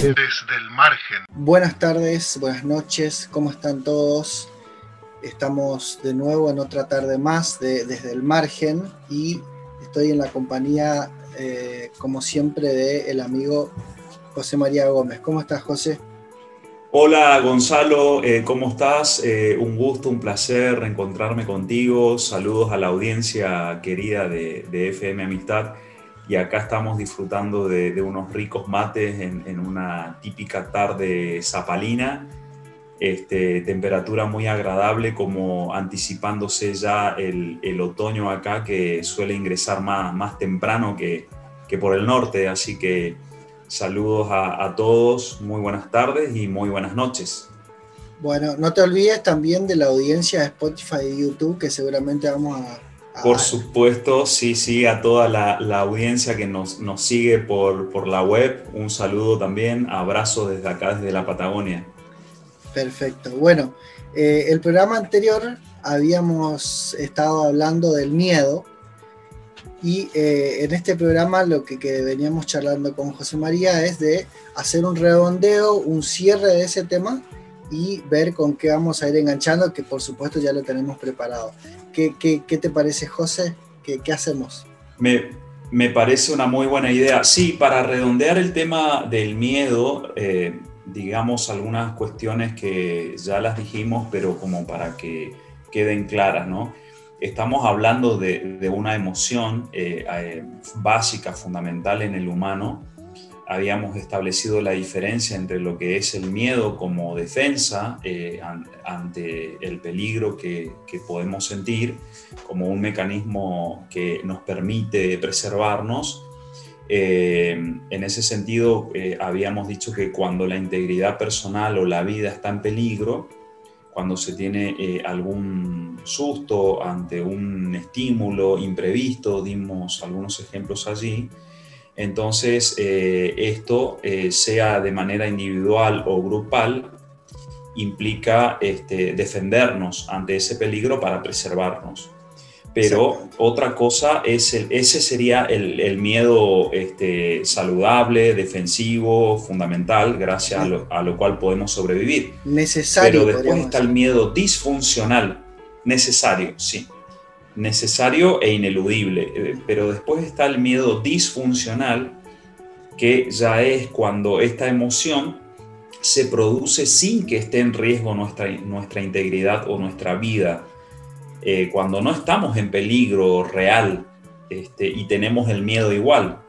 Desde el margen. Buenas tardes, buenas noches, ¿cómo están todos? Estamos de nuevo en otra tarde más de Desde el margen y estoy en la compañía, eh, como siempre, de amigo José María Gómez. ¿Cómo estás, José? Hola Gonzalo, eh, ¿cómo estás? Eh, un gusto, un placer reencontrarme contigo. Saludos a la audiencia querida de, FM Amistad. Y acá estamos disfrutando de, unos ricos mates en, una típica tarde zapalina. Este, temperatura muy agradable, como anticipándose ya el, otoño acá, que suele ingresar más, temprano que por el norte. Así que Saludos a, todos, muy buenas tardes y muy buenas noches. Bueno, no te olvides también de la audiencia de Spotify y YouTube, que seguramente vamos a... por supuesto, sí, sí, a toda la, audiencia que nos, nos sigue por, por, la web, un saludo también, abrazo desde acá, desde la Patagonia. Perfecto, bueno, eh, el programa anterior habíamos estado hablando del miedo, y eh, en este programa lo que, veníamos charlando con José María es de hacer un redondeo, un cierre de ese tema y ver con qué vamos a ir enganchando, que por supuesto ya lo tenemos preparado. ¿Qué, te parece, José? ¿Qué, hacemos? Me, me, parece una muy buena idea. Sí, para redondear el tema del miedo, eh, digamos algunas cuestiones que ya las dijimos, pero como para que queden claras, ¿no? Estamos hablando de, una emoción eh, eh, básica, fundamental en el humano. Habíamos establecido la diferencia entre lo que es el miedo como defensa eh, ante el peligro que, podemos sentir, como un mecanismo que nos permite preservarnos. en ese sentido, habíamos dicho que cuando la integridad personal o la vida está en peligro, cuando se tiene eh, algún susto ante un estímulo imprevisto, dimos algunos ejemplos allí. Entonces, eh, esto, eh, sea de manera individual o grupal, implica este, defendernos ante ese peligro para preservarnos. Pero otra cosa es, el, ese sería el, miedo este, saludable, defensivo, fundamental, gracias a, lo, cual podemos sobrevivir. Necesario. Pero después está el miedo disfuncional, necesario, sí. Necesario e ineludible. Eh, pero después está el miedo disfuncional, que ya es cuando esta emoción se produce sin que esté en riesgo nuestra, nuestra integridad o nuestra vida eh, cuando no estamos en peligro real este, y tenemos el miedo igual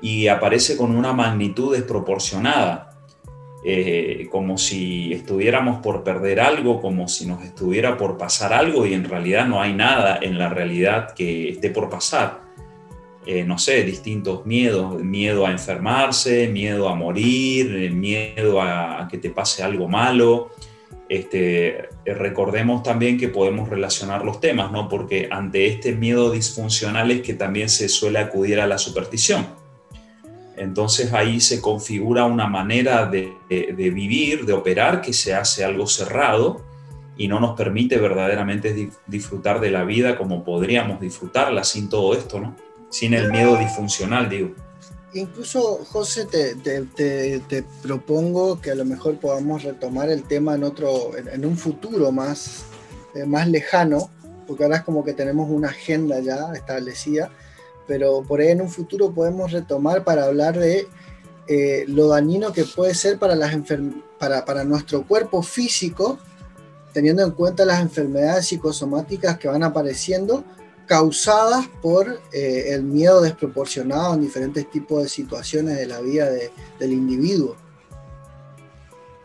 y aparece con una magnitud desproporcionada, eh, como si estuviéramos por perder algo, como si nos estuviera por pasar algo y en realidad no hay nada en la realidad que esté por pasar. Eh, no sé, distintos miedos, miedo a enfermarse, miedo a morir, miedo a que te pase algo malo, este, recordemos también que podemos relacionar los temas, ¿no? porque ante este miedo disfuncional es que también se suele acudir a la superstición. Entonces ahí se configura una manera de, vivir, de operar, que se hace algo cerrado y no nos permite verdaderamente disfrutar de la vida como podríamos disfrutarla sin todo esto, ¿no? sin el miedo disfuncional, digo incluso, José, te, propongo que a lo mejor podamos retomar el tema en otro, en, un futuro más, eh, más lejano, porque ahora es como que tenemos una agenda ya establecida, pero por ahí en un futuro podemos retomar para hablar de eh, lo dañino que puede ser para, las para, para nuestro cuerpo físico, teniendo en cuenta las enfermedades psicosomáticas que van apareciendo, causadas por eh, el miedo desproporcionado en diferentes tipos de situaciones de la vida del individuo.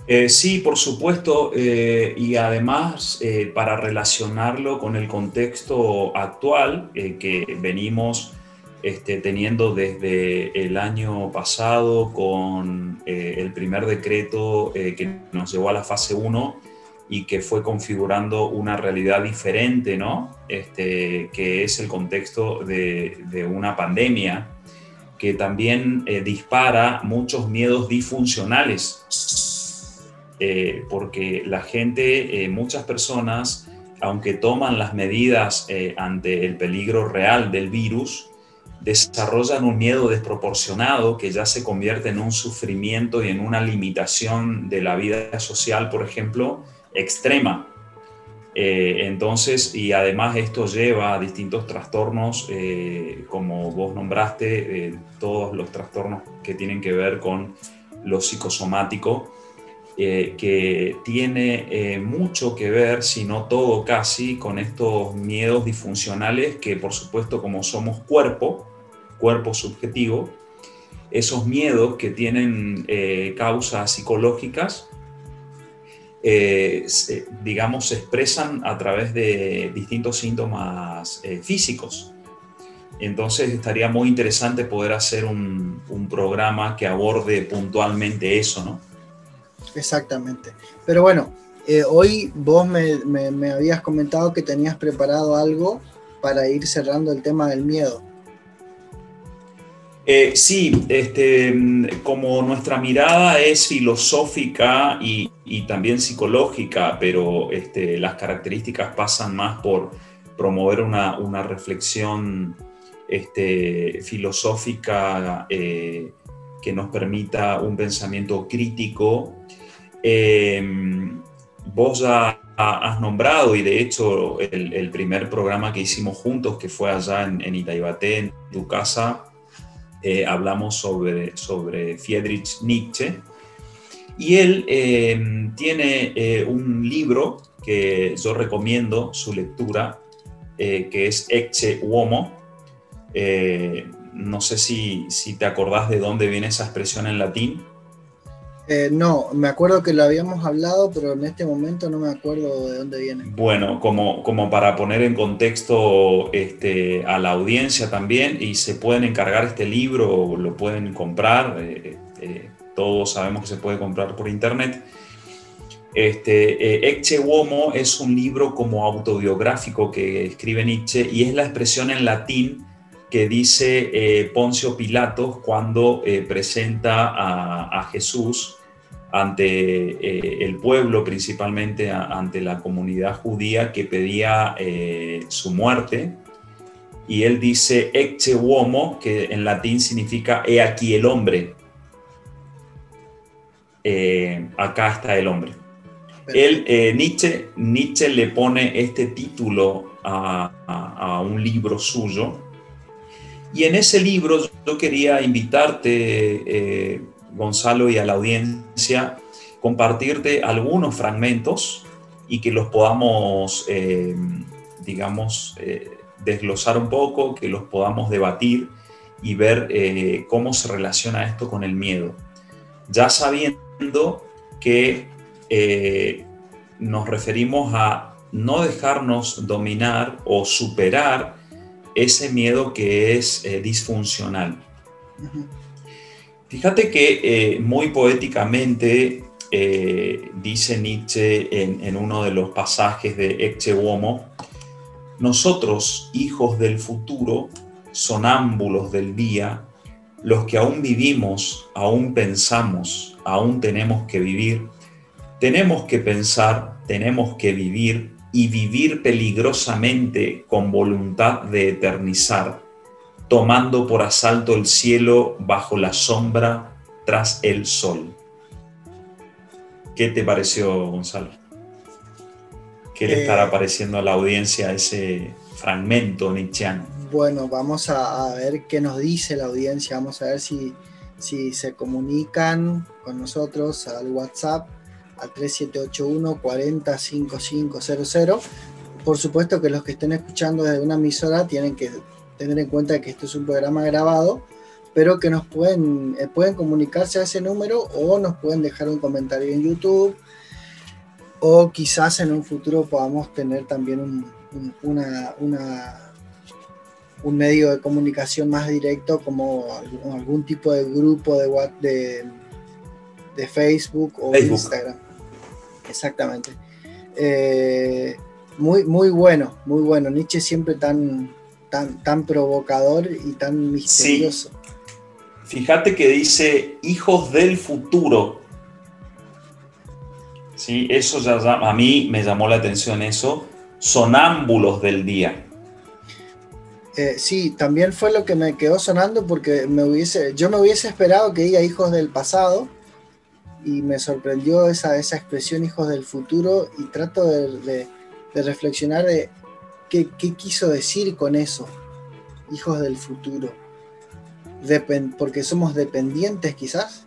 Eh, sí, por supuesto, eh, y además para relacionarlo con el contexto actual que venimos este, teniendo desde el año pasado con el primer decreto que nos llevó a la fase 1 y que fue configurando una realidad diferente, ¿no? Este, que es el contexto de, una pandemia que también eh, dispara muchos miedos disfuncionales. eh, porque la gente, muchas personas, aunque toman las medidas ante el peligro real del virus, desarrollan un miedo desproporcionado que ya se convierte en un sufrimiento y en una limitación de la vida social, por ejemplo, extrema. Eh, entonces, y además esto lleva a distintos trastornos, eh, como vos nombraste, eh, todos los trastornos que tienen que ver con lo psicosomático, que tiene mucho que ver, si no todo casi, con estos miedos disfuncionales que por supuesto como somos cuerpo, cuerpo subjetivo, esos miedos que tienen causas psicológicas, eh, digamos, se expresan a través de distintos síntomas eh, físicos. Entonces estaría muy interesante poder hacer un, programa que aborde puntualmente eso, ¿no? Exactamente. Pero bueno, eh, hoy vos me, me habías comentado que tenías preparado algo para ir cerrando el tema del miedo. Eh, sí, este, como nuestra mirada es filosófica y, también psicológica, pero este, las características pasan más por promover una, reflexión este, filosófica eh, que nos permita un pensamiento crítico. Em, vos ya has nombrado, y de hecho el, primer programa que hicimos juntos, que fue allá en, en Itaibate, en tu casa, eh, hablamos sobre, sobre Friedrich Nietzsche. Y él eh, tiene eh, un libro que yo recomiendo su lectura, que es Ecce Uomo. no sé si, si te acordás de dónde viene esa expresión en latín. Eh, no, me acuerdo que lo habíamos hablado, pero en este momento no me acuerdo de dónde viene. Bueno, como, como para poner en contexto este, a la audiencia también, y se pueden encargar este libro, lo pueden comprar, eh, eh, todos sabemos que se puede comprar por internet. Este, Ecce Uomo es un libro como autobiográfico que escribe Nietzsche y es la expresión en latín que dice eh, Poncio Pilatos cuando eh, presenta a, Jesús ante eh, el pueblo, principalmente ante la comunidad judía que pedía su muerte. Y él dice ecce uomo, que en latín significa he aquí el hombre. acá está el hombre. Él, Nietzsche, Nietzsche le pone este título a un libro suyo y en ese libro yo quería invitarte, eh, Gonzalo, y a la audiencia, compartirte algunos fragmentos y que los podamos, eh, digamos, eh, desglosar un poco, que los podamos debatir y ver cómo se relaciona esto con el miedo. Ya sabiendo que nos referimos a no dejarnos dominar o superar ese miedo que es eh, disfuncional. Fíjate que eh, muy poéticamente eh, dice Nietzsche en, uno de los pasajes de Ecce Uomo, nosotros, hijos del futuro, sonámbulos del día, los que aún vivimos, aún pensamos, aún tenemos que vivir, tenemos que pensar, tenemos que vivir, y vivir peligrosamente con voluntad de eternizar, tomando por asalto el cielo bajo la sombra tras el sol. ¿Qué te pareció, Gonzalo? ¿Qué le estará eh, pareciendo a la audiencia ese fragmento nietzscheano? Bueno, vamos a, ver qué nos dice la audiencia, vamos a ver si, si se comunican con nosotros al WhatsApp al 3781 405500. Por supuesto que los que estén escuchando desde una emisora tienen que tener en cuenta que esto es un programa grabado, pero que nos pueden, eh, pueden comunicarse a ese número o nos pueden dejar un comentario en YouTube o quizás en un futuro podamos tener también un, una, un medio de comunicación más directo como algún, tipo de grupo de, de, de Facebook o Instagram. Exactamente. Eh, muy, muy bueno, muy bueno. Nietzsche siempre tan, tan, tan provocador y tan misterioso. Fíjate que dice hijos del futuro. Sí, eso ya, a mí me llamó la atención eso, sonámbulos del día. Eh, sí, también fue lo que me quedó sonando porque me hubiese, yo me hubiese esperado que diga hijos del pasado y me sorprendió esa, esa expresión hijos del futuro y trato de, reflexionar de qué, quiso decir con eso, hijos del futuro. porque somos dependientes quizás.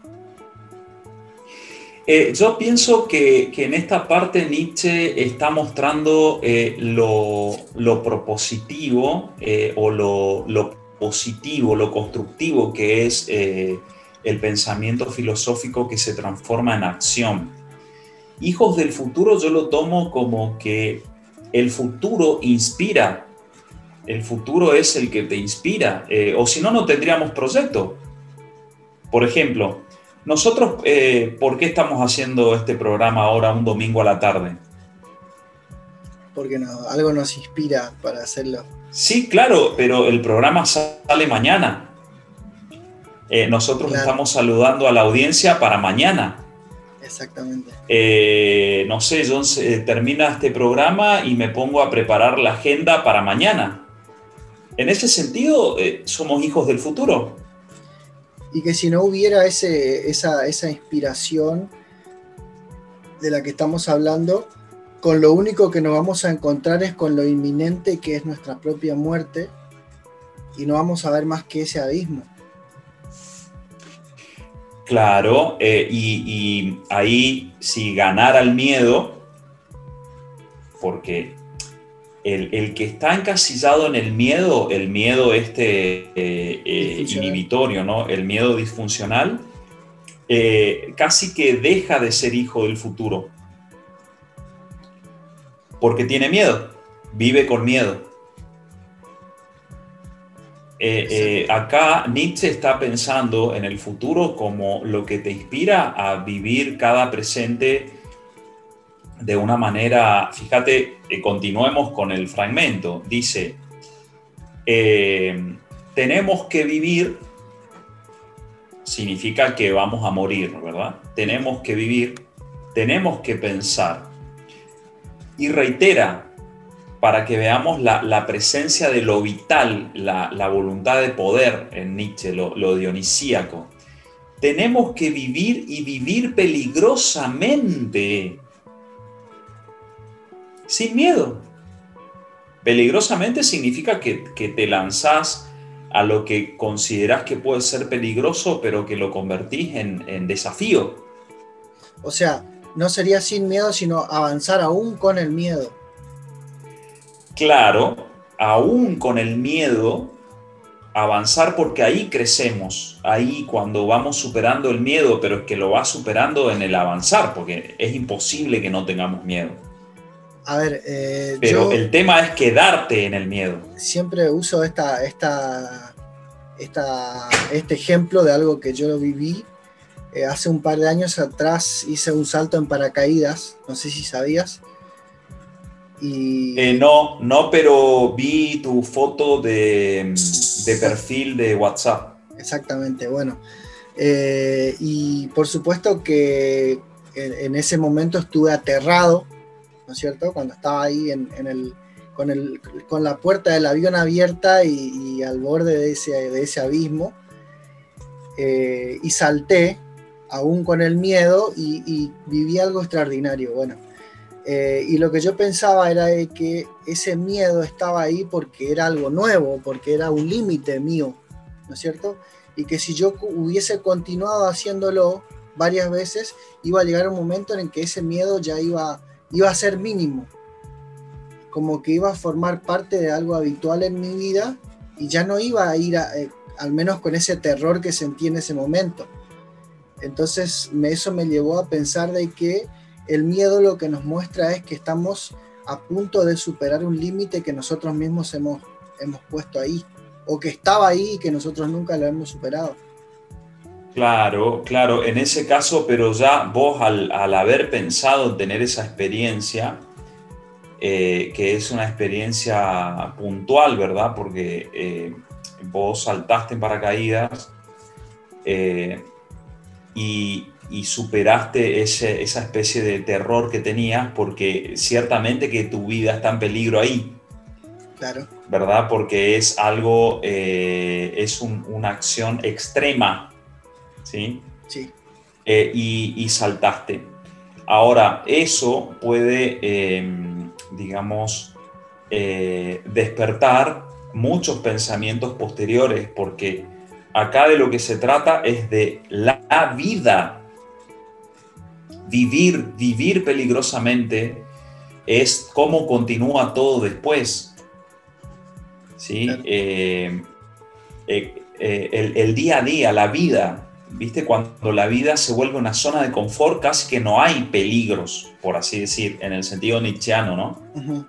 Eh, yo pienso que, en esta parte Nietzsche está mostrando eh, lo, propositivo eh, o lo, positivo, lo constructivo que es el pensamiento filosófico que se transforma en acción. Hijos del futuro yo lo tomo como que el futuro inspira, el futuro es el que te inspira, o si no, no tendríamos proyecto. Por ejemplo, nosotros, eh, ¿por qué estamos haciendo este programa ahora un domingo a la tarde? Porque no, algo nos inspira para hacerlo. Sí, claro, pero el programa sale mañana. Eh, nosotros estamos saludando a la audiencia para mañana. Exactamente. Eh, no sé, yo termina este programa y me pongo a preparar la agenda para mañana. En ese sentido, somos hijos del futuro y que si no hubiera ese, esa, esa inspiración de la que estamos hablando, con lo único que nos vamos a encontrar es con lo inminente que es nuestra propia muerte y no vamos a ver más que ese abismo. Claro, eh, y, y, ahí si ganara el miedo, porque el, que está encasillado en el miedo, el miedo este eh, eh, inhibitorio, ¿no? el miedo disfuncional, casi que deja de ser hijo del futuro. Porque tiene miedo, vive con miedo. Acá Nietzsche está pensando en el futuro como lo que te inspira a vivir cada presente de una manera, fíjate, eh, continuemos con el fragmento, dice, eh, tenemos que vivir, significa que vamos a morir, ¿verdad? Tenemos que vivir, tenemos que pensar. Y reitera, para que veamos la, presencia de lo vital, la, voluntad de poder en Nietzsche, lo, dionisíaco. Tenemos que vivir y vivir peligrosamente sin miedo. Peligrosamente significa que, te lanzás a lo que consideras que puede ser peligroso, pero que lo convertís en, desafío. O sea, no sería sin miedo, sino avanzar aún con el miedo. Claro, aún con el miedo, avanzar porque ahí crecemos, ahí cuando vamos superando el miedo, pero es que lo vas superando en el avanzar, porque es imposible que no tengamos miedo. A ver, eh, pero el tema es quedarte en el miedo. Siempre uso esta, esta, esta, este ejemplo de algo que yo viví. Eh, hace un par de años atrás hice un salto en paracaídas, no sé si sabías. Y... Eh, no, no, pero vi tu foto de, de perfil de WhatsApp. Exactamente, bueno. y por supuesto que en ese momento estuve aterrado ¿no es cierto? Cuando estaba ahí en, el, con, el, con, la puerta del avión abierta y, al borde de ese, de ese abismo, eh, y salté, aún con el miedo, y, viví algo extraordinario. Bueno, eh, y lo que yo pensaba era que ese miedo estaba ahí porque era algo nuevo, porque era un límite mío, ¿no es cierto? Y que si yo hubiese continuado haciéndolo varias veces, iba a llegar un momento en el que ese miedo ya iba iba a ser mínimo, como que iba a formar parte de algo habitual en mi vida y ya no iba a ir eh, al menos con ese terror que sentí en ese momento. Entonces eso me llevó a pensar de que el miedo lo que nos muestra es que estamos a punto de superar un límite que nosotros mismos hemos, hemos puesto ahí, o que estaba ahí y que nosotros nunca lo hemos superado. Claro, claro, en ese caso, pero ya vos al, haber pensado en tener esa experiencia, eh, que es una experiencia puntual, ¿verdad? Porque eh, vos saltaste en paracaídas eh, y y superaste ese, esa especie de terror que tenías porque ciertamente que tu vida está en peligro ahí. Claro. ¿Verdad? Porque es algo, eh, es una acción extrema, ¿sí? Sí. Eh, y, saltaste. Ahora, eso puede, em, digamos, eh, despertar muchos pensamientos posteriores, porque acá de lo que se trata es de la vida. Vivir, vivir peligrosamente es cómo continúa todo después. ¿Sí? Eh, el, el, día a día, la vida, ¿viste? Cuando la vida se vuelve una zona de confort, casi que no hay peligros, por así decir, en el sentido nietzscheano, ¿no?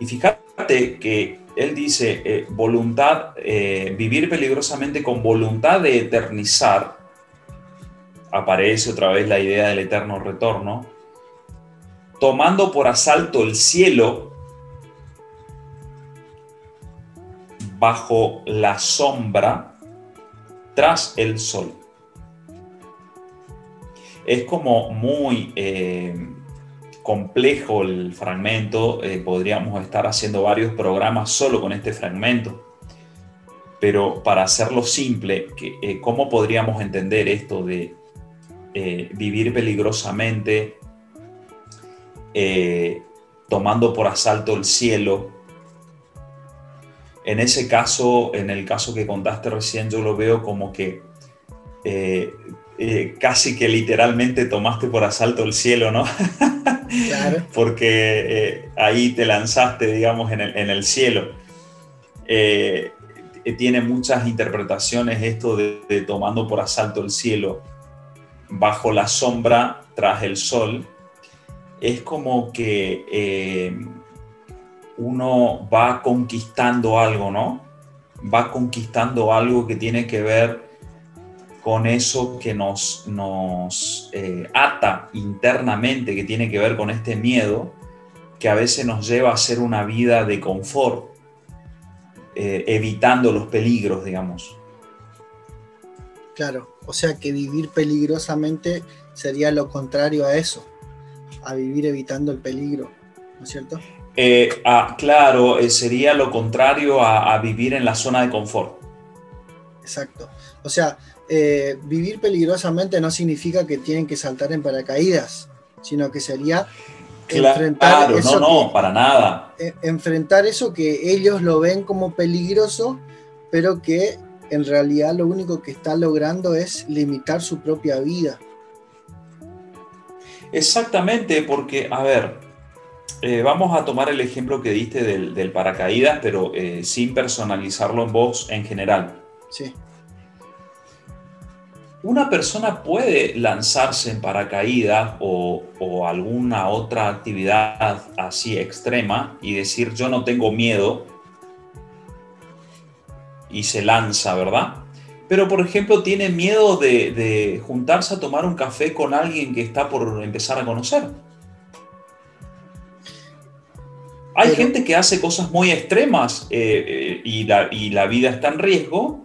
Y fíjate que él dice, eh, voluntad, eh, vivir peligrosamente con voluntad de eternizar, aparece otra vez la idea del eterno retorno, tomando por asalto el cielo bajo la sombra tras el sol. Es como muy eh, complejo el fragmento, eh, podríamos estar haciendo varios programas solo con este fragmento, pero para hacerlo simple, eh, ¿cómo podríamos entender esto de vivir peligrosamente, tomando por asalto el cielo, en ese caso, en el caso que contaste recién, yo lo veo como que eh, eh, casi que literalmente tomaste por asalto el cielo, ¿no? Claro. Porque eh, ahí te lanzaste, digamos, en el, cielo. tiene muchas interpretaciones esto de, de, tomando por asalto el cielo bajo la sombra tras el sol. Es como que uno va conquistando algo, ¿no? Va conquistando algo que tiene que ver con eso que nos, nos eh, ata internamente, que tiene que ver con este miedo, que a veces nos lleva a hacer una vida de confort, eh, evitando los peligros, digamos. Claro, o sea que vivir peligrosamente sería lo contrario a eso, a vivir evitando el peligro, ¿no es cierto? Eh, claro, eh, sería lo contrario a, vivir en la zona de confort. Exacto. O sea, eh, vivir peligrosamente no significa que tienen que saltar en paracaídas, sino que sería enfrentar eso no, no, para nada. enfrentar eso que ellos lo ven como peligroso, pero que en realidad lo único que está logrando es limitar su propia vida. Exactamente, porque, a ver, eh, vamos a tomar el ejemplo que diste del, paracaídas, pero eh, sin personalizarlo en voz en general. Sí. Una persona puede lanzarse en paracaídas o, alguna otra actividad así extrema y decir yo no tengo miedo y se lanza, ¿verdad? Pero por ejemplo tiene miedo de juntarse a tomar un café con alguien que está por empezar a conocer Hay gente que hace cosas muy extremas eh, eh, y, la, vida está en riesgo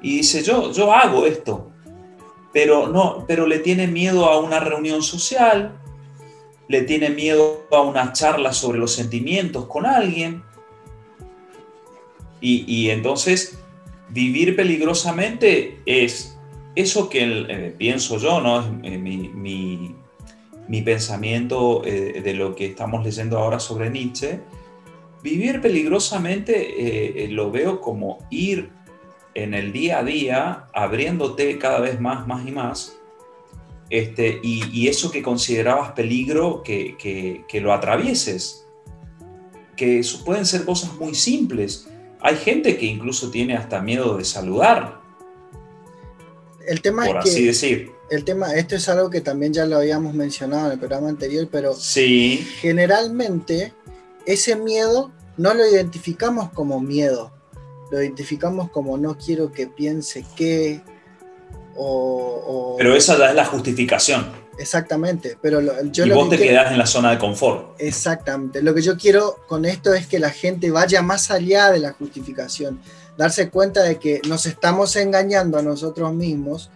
y dice, yo, yo hago esto, pero, no, pero le tiene miedo a una reunión social, le tiene miedo a una charla sobre los sentimientos con alguien. Y, entonces vivir peligrosamente es eso que eh, pienso yo, ¿no? Es mi, mi pensamiento eh, de lo que estamos leyendo ahora sobre Nietzsche, vivir peligrosamente eh, eh, lo veo como ir en el día a día abriéndote cada vez más, más y más, este, y, eso que considerabas peligro, que, que, lo atravieses, que pueden ser cosas muy simples. Hay gente que incluso tiene hasta miedo de saludar. El tema por así decir el tema, esto es algo que también ya lo habíamos mencionado en el programa anterior, pero sí. generalmente ese miedo no lo identificamos como miedo, lo identificamos como no quiero que piense que, o, pero esa ya es la justificación. Exactamente, pero yo y vos te quedás en la zona de confort. Exactamente, lo que yo quiero con esto es que la gente vaya más allá de la justificación, darse cuenta de que nos estamos engañando a nosotros mismos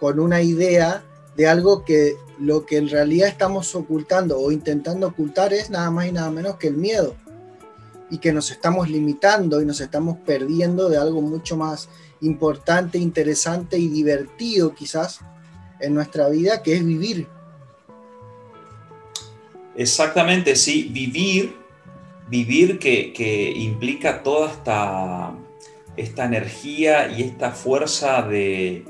con una idea de algo que lo que en realidad estamos ocultando o intentando ocultar es nada más y nada menos que el miedo. Y que nos estamos limitando y nos estamos perdiendo de algo mucho más importante, interesante y divertido quizás en nuestra vida, que es vivir. Exactamente, sí, vivir, vivir que, implica toda esta, esta energía y esta fuerza de,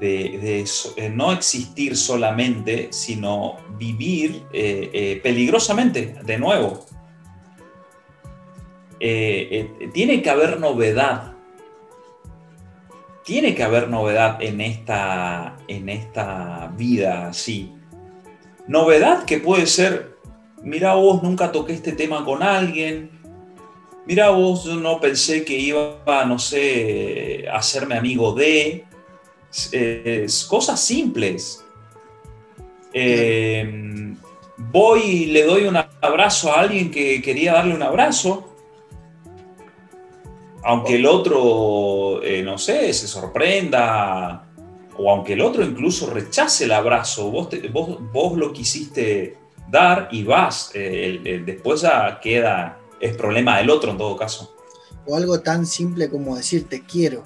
de, eh, no existir solamente, sino vivir eh, eh, peligrosamente de nuevo. tiene que haber novedad. Tiene que haber novedad en esta, en esta vida así. Novedad que puede ser, mira vos, nunca toqué este tema con alguien, mira vos, yo no pensé que iba, no sé, a hacerme amigo de, cosas simples. Eh, voy y le doy un abrazo a alguien que quería darle un abrazo, aunque el otro, eh, no sé, se sorprenda, o aunque el otro incluso rechace el abrazo, vos, vos, lo quisiste dar y vas, eh, después ya queda, es problema del otro en todo caso. O algo tan simple como decir te quiero.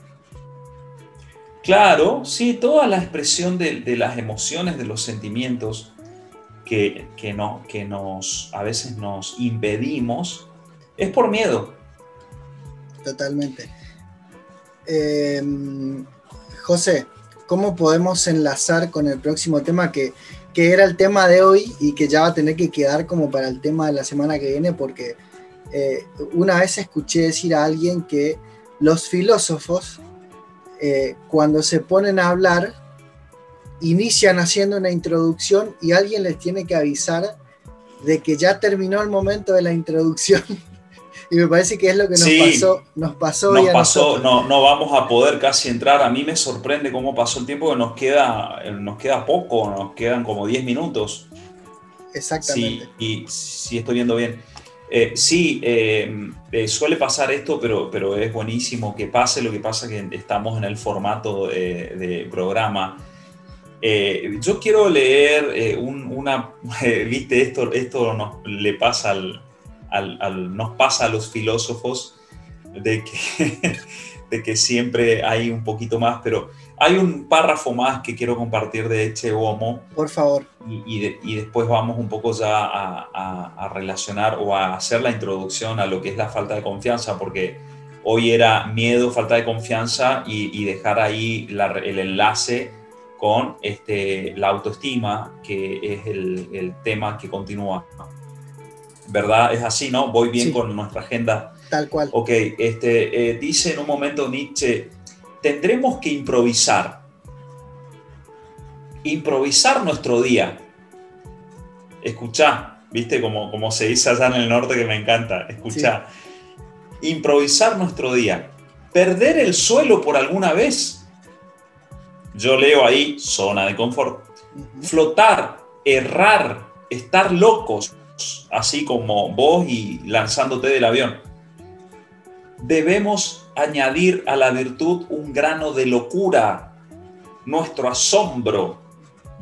Claro, sí, toda la expresión de, las emociones, de los sentimientos que, no, que nos, a veces nos impedimos, es por miedo. Totalmente. Em, José, ¿cómo podemos enlazar con el próximo tema que, era el tema de hoy y que ya va a tener que quedar como para el tema de la semana que viene? Porque eh, una vez escuché decir a alguien que los filósofos eh, cuando se ponen a hablar, inician haciendo una introducción y alguien les tiene que avisar de que ya terminó el momento de la introducción. y me parece que es lo que nos pasó. Nos pasó, nos pasó no, no vamos a poder casi entrar. A mí me sorprende cómo pasó el tiempo, que nos queda, nos queda poco, nos quedan como 10 minutos. Exactamente. Sí, y si estoy viendo bien. Eh, sí, eh, eh, suele pasar esto, pero, pero es buenísimo que pase. Lo que pasa es que estamos en el formato de, programa. yo quiero leer una, viste, esto, esto nos, le pasa al, nos pasa a los filósofos de que, de que siempre hay un poquito más, pero hay un párrafo más que quiero compartir de Eche Homo. Por favor. Y, después vamos un poco ya a, relacionar o a hacer la introducción a lo que es la falta de confianza, porque hoy era miedo, falta de confianza y, dejar ahí el enlace con este, la autoestima, que es el, tema que continúa. ¿Verdad? Es así, ¿no? Voy bien con nuestra agenda. Tal cual. Ok, este, eh, dice en un momento Nietzsche, tendremos que improvisar. Improvisar nuestro día. Escuchá, viste como, como se dice allá en el norte que me encanta. Escuchá. Improvisar nuestro día. Perder el suelo por alguna vez. Yo leo ahí zona de confort. Flotar, errar, estar locos, así como vos y lanzándote del avión. Debemos añadir a la virtud un grano de locura, nuestro asombro.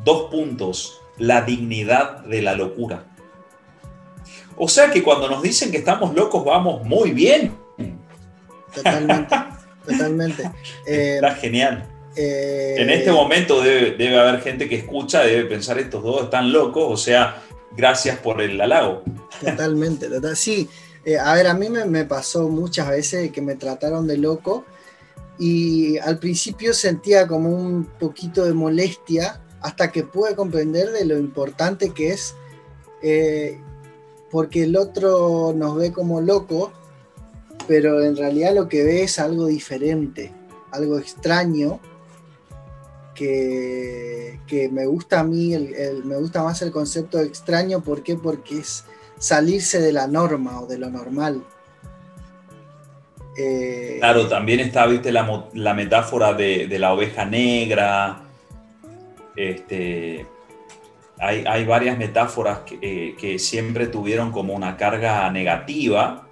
Dos puntos, la dignidad de la locura. O sea que cuando nos dicen que estamos locos vamos muy bien. Totalmente, totalmente. Está eh, genial. Eh, en este momento debe, debe, haber gente que escucha, debe pensar estos dos están locos, o sea, gracias por el halago. Totalmente, total, sí. Eh, a ver, a mí me, pasó muchas veces que me trataron de loco y al principio sentía como un poquito de molestia hasta que pude comprender de lo importante que es eh, porque el otro nos ve como loco, pero en realidad lo que ve es algo diferente, algo extraño. Que, me gusta a mí, me gusta más el concepto de extraño, ¿por qué? Porque es, salirse de la norma o de lo normal. Eh, claro, también está, viste, la, metáfora de, la oveja negra. Este, hay, varias metáforas eh, que, siempre tuvieron como una carga negativa.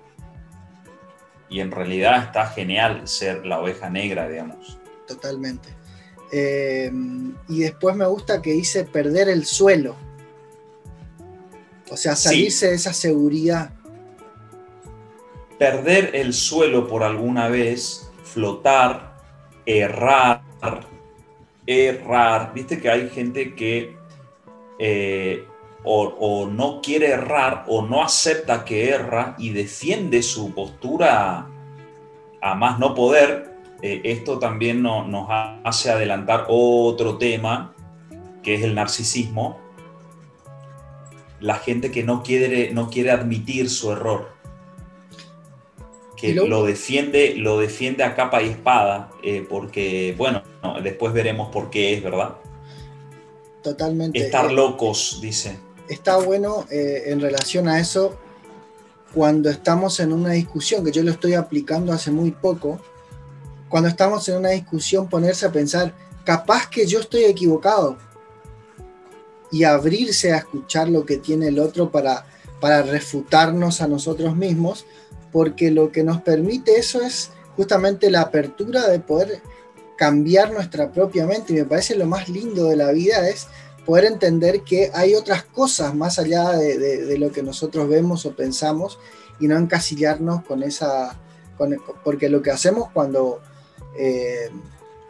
Y en realidad está genial ser la oveja negra, digamos. Totalmente. Eh, y después me gusta que dice perder el suelo. O sea, salirse de esa seguridad. Perder el suelo por alguna vez, flotar, errar, errar. Viste que hay gente que eh, o, no quiere errar o no acepta que erra y defiende su postura a más no poder. Eh, esto también nos hace adelantar otro tema que es el narcisismo. La gente que no quiere, no quiere admitir su error que lo, defiende, lo defiende a capa y espada, eh, porque, bueno, después veremos por qué es, ¿verdad? Totalmente. Estar eh, locos, dice. Está bueno eh, en relación a eso cuando estamos en una discusión, que yo lo estoy aplicando hace muy poco, cuando estamos en una discusión ponerse a pensar, capaz que yo estoy equivocado, y abrirse a escuchar lo que tiene el otro para, para refutarnos a nosotros mismos, porque lo que nos permite eso es justamente la apertura de poder cambiar nuestra propia mente. Y me parece lo más lindo de la vida es poder entender que hay otras cosas más allá de, lo que nosotros vemos o pensamos y no encasillarnos con esa... porque lo que hacemos cuando, eh,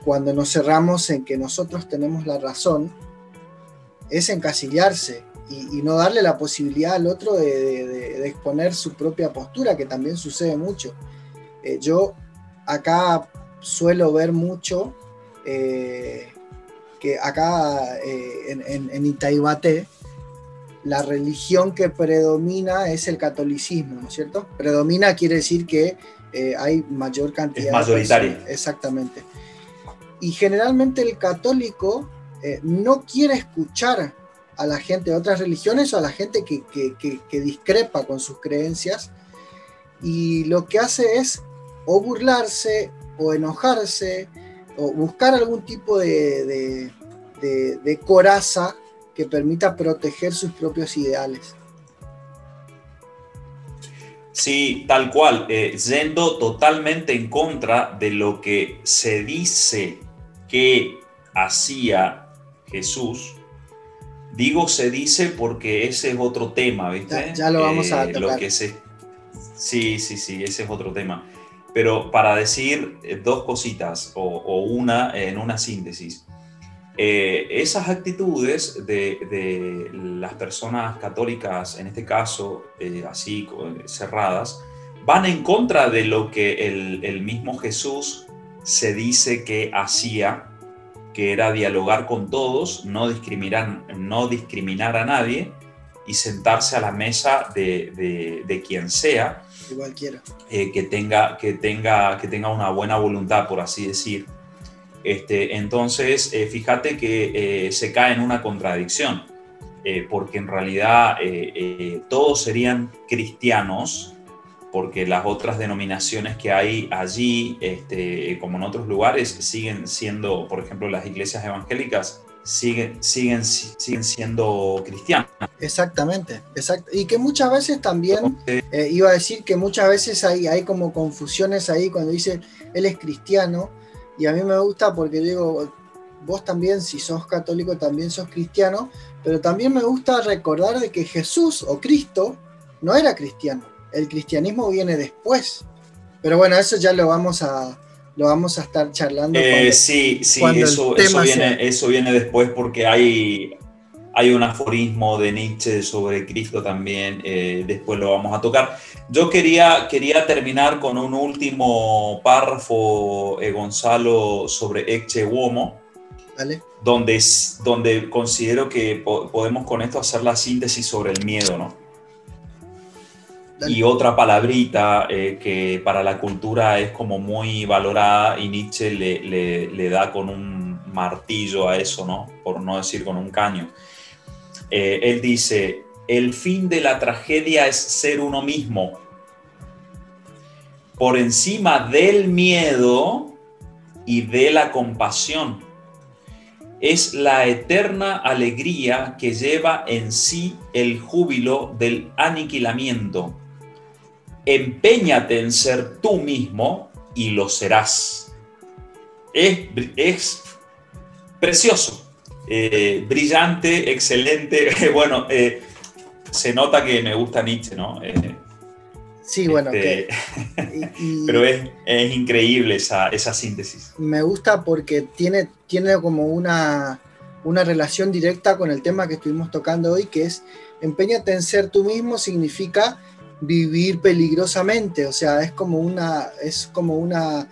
cuando nos cerramos en que nosotros tenemos la razón es encasillarse y, no darle la posibilidad al otro de, exponer su propia postura, que también sucede mucho. Eh, yo acá suelo ver mucho eh, que acá eh, en, en, Itaibate la religión que predomina es el catolicismo, ¿no es cierto? Predomina quiere decir que hay mayor cantidad. Es mayoritaria. exactamente. Y generalmente el católico no quiere escuchar a la gente de otras religiones o a la gente que, discrepa con sus creencias y lo que hace es o burlarse o enojarse o buscar algún tipo de, coraza que permita proteger sus propios ideales. Sí, tal cual, eh, yendo totalmente en contra de lo que se dice que hacía Jesús, Digo se dice porque ese es otro tema, ¿viste? Ya, lo vamos a eh, tocar. Lo que se... Sí, sí, sí, ese es otro tema. Pero para decir eh, dos cositas o, una en una síntesis, eh, esas actitudes de, las personas católicas, en este caso así cerradas, van en contra de lo que el, el mismo Jesús se dice que hacía que era dialogar con todos, no discriminar, no discriminar a nadie y sentarse a la mesa de, quien sea. Eh, que, tenga, que, tenga, que tenga una buena voluntad, por así decir. Este, entonces, eh, fíjate que eh, se cae en una contradicción, porque en realidad todos serían cristianos, porque las otras denominaciones que hay allí, este, como en otros lugares, siguen siendo, por ejemplo, las iglesias evangélicas, siguen, siguen, siguen siendo cristianas. Exactamente, exacto. Y que muchas veces también, eh, iba a decir que muchas veces hay, hay como confusiones ahí cuando dice él es cristiano, y a mí me gusta porque digo, vos también, si sos católico, también sos cristiano, pero también me gusta recordar de que Jesús o Cristo no era cristiano el cristianismo viene después. Pero bueno, eso ya lo vamos a, lo vamos a estar charlando. Eh, sí, sí, eso, viene, eso viene después porque hay, hay un aforismo de Nietzsche sobre Cristo también, eh, después lo vamos a tocar. Yo quería, quería terminar con un último párrafo, eh, Gonzalo, sobre Ecce Uomo, donde, donde considero que podemos con esto hacer la síntesis sobre el miedo, ¿no? Y otra palabrita eh, que para la cultura es como muy valorada y Nietzsche le, le, da con un martillo a eso, ¿no? Por no decir con un caño. Eh, él dice, el fin de la tragedia es ser uno mismo. Por encima del miedo y de la compasión. Es la eterna alegría que lleva en sí el júbilo del aniquilamiento empeñate en ser tú mismo y lo serás. Es, precioso, eh, brillante, excelente. bueno, eh, se nota que me gusta Nietzsche, ¿no? sí, bueno, este, pero es, increíble esa, síntesis. Me gusta porque tiene, tiene como una, una relación directa con el tema que estuvimos tocando hoy, que es empeñate en ser tú mismo significa vivir peligrosamente, o sea, es como una, es como una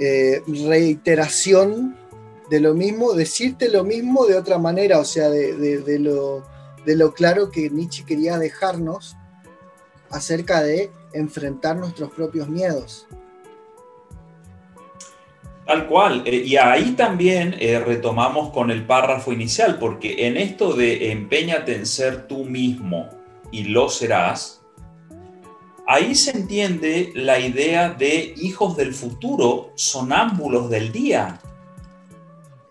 eh, reiteración de lo mismo, decirte lo mismo de otra manera, o sea, de, lo, de lo claro que Nietzsche quería dejarnos acerca de enfrentar nuestros propios miedos. Tal cual, eh, y ahí también eh, retomamos con el párrafo inicial, porque en esto de empeñate en ser tú mismo y lo serás, ahí se entiende la idea de hijos del futuro, sonámbulos del día.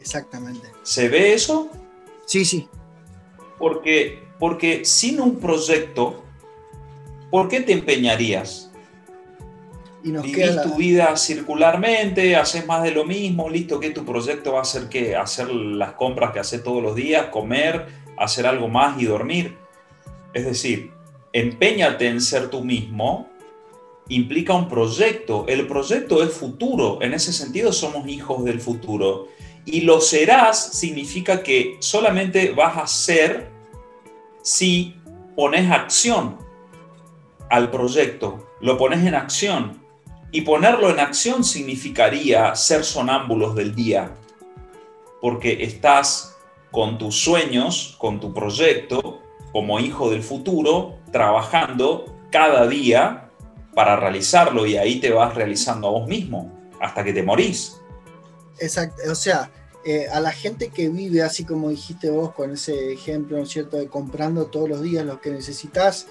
Exactamente. ¿Se ve eso? Sí, sí. Porque, porque sin un proyecto, ¿por qué te empeñarías? Y Vivís tu vida circularmente, haces más de lo mismo, listo, que tu proyecto va a ser qué? Hacer las compras que haces todos los días, comer, hacer algo más y dormir. Es decir, empeñate en ser tú mismo implica un proyecto. El proyecto es futuro. En ese sentido somos hijos del futuro. Y lo serás significa que solamente vas a ser si pones acción al proyecto, lo pones en acción. Y ponerlo en acción significaría ser sonámbulos del día, porque estás con tus sueños, con tu proyecto, como hijo del futuro, trabajando cada día para realizarlo y ahí te vas realizando a vos mismo hasta que te morís. Exacto, o sea, eh, a la gente que vive, así como dijiste vos con ese ejemplo, ¿no es cierto?, de comprando todos los días lo que necesitas,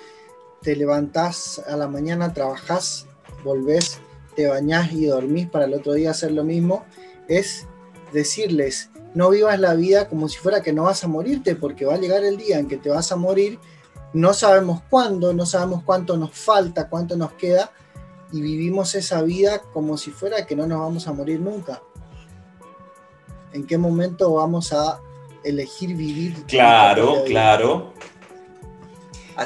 te levantás a la mañana, trabajás, volvés, te bañás y dormís para el otro día hacer lo mismo, es decirles, no vivas la vida como si fuera que no vas a morirte, porque va a llegar el día en que te vas a morir, no sabemos cuándo, no sabemos cuánto nos falta, cuánto nos queda, y vivimos esa vida como si fuera que no nos vamos a morir nunca en qué momento vamos a elegir vivir. Claro, claro.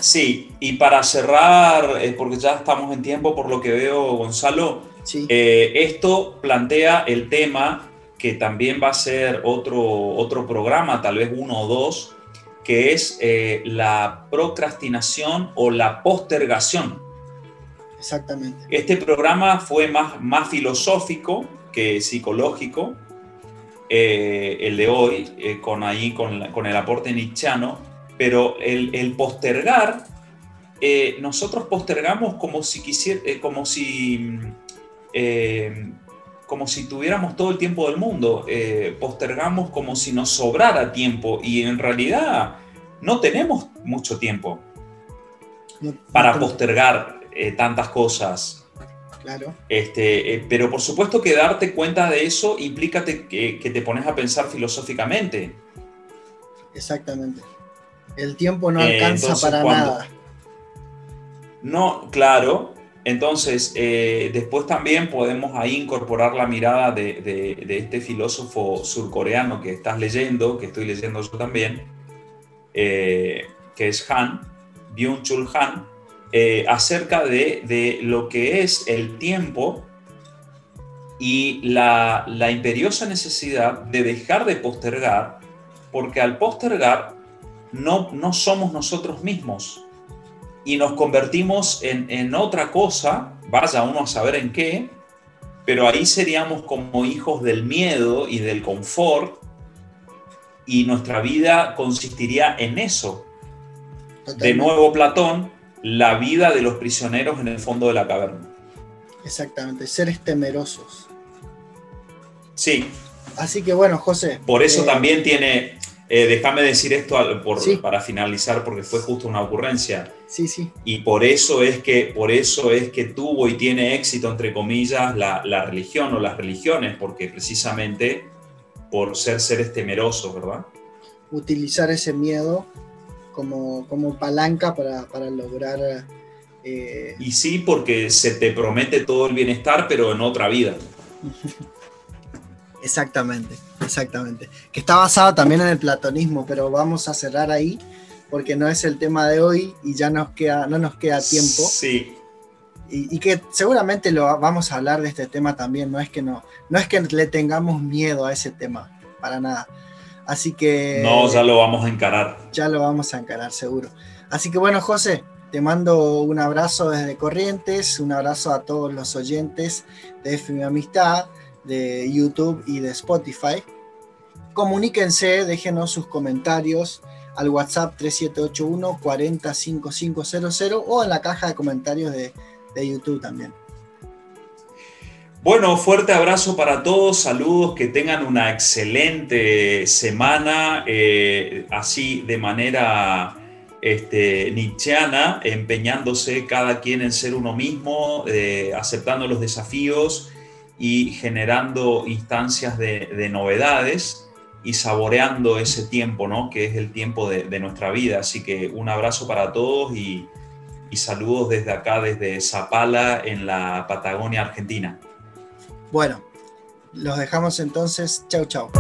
Sí, y para cerrar, eh, porque ya estamos en tiempo por lo que veo, Gonzalo, eh, esto plantea el tema que también va a ser otro, otro programa, tal vez uno o dos, que es eh, la procrastinación o la postergación. Exactamente. Este programa fue más, más filosófico que psicológico, eh, el de hoy, eh, con, ahí, con, el aporte nichano, pero el, postergar, eh, nosotros postergamos como si quisiera, como si, como si tuviéramos todo el tiempo del mundo, postergamos como si nos sobrara tiempo y en realidad no tenemos mucho tiempo para postergar tantas cosas. Este, eh, pero por supuesto que darte cuenta de eso implica que, te pones a pensar filosóficamente. Exactamente. El tiempo no eh, alcanza para nada. No, claro. Entonces, eh, después también podemos ahí incorporar la mirada de, este filósofo surcoreano que estás leyendo, que estoy leyendo yo también, que es Han, Byung-Chul Han, eh, acerca de, lo que es el tiempo y la, imperiosa necesidad de dejar de postergar, porque al postergar no, no somos nosotros mismos y nos convertimos en, en otra cosa, vaya uno a saber en qué, pero ahí seríamos como hijos del miedo y del confort y nuestra vida consistiría en eso. De nuevo Platón la vida de los prisioneros en el fondo de la caverna. Exactamente, seres temerosos. Sí. Así que bueno, José. Por eso eh, también tiene, eh, déjame decir esto para finalizar, porque fue justo una ocurrencia. Sí, sí. Y por eso es que, por eso es que tuvo y tiene éxito, entre comillas, la, la religión o las religiones, porque precisamente por ser seres temerosos, ¿verdad? Utilizar ese miedo como, palanca para, lograr... Eh, y sí, porque se te promete todo el bienestar, pero en otra vida. Exactamente. Exactamente. Que está basado también en el platonismo, pero vamos a cerrar ahí porque no es el tema de hoy y ya nos queda, no nos queda tiempo. Sí. Y, que seguramente lo vamos a hablar de este tema también, no es que no, no es que le tengamos miedo a ese tema, para nada. Así que. No, ya lo vamos a encarar. Ya lo vamos a encarar, seguro. Así que bueno, José, te mando un abrazo desde Corrientes, un abrazo a todos los oyentes de FM Amistad, de YouTube y de Spotify. Comuníquense, déjenos sus comentarios al WhatsApp 3781 405500 o en la caja de comentarios de, YouTube también. Bueno, fuerte abrazo para todos, saludos, que tengan una excelente semana, eh, así de manera este, nietzscheana, empeñándose cada quien en ser uno mismo, eh, aceptando los desafíos y generando instancias de, novedades y saboreando ese tiempo, ¿no? que es el tiempo de, nuestra vida. Así que un abrazo para todos y, y saludos desde acá, desde Zapala, en la Patagonia Argentina. Bueno, los dejamos entonces. Chau, chau.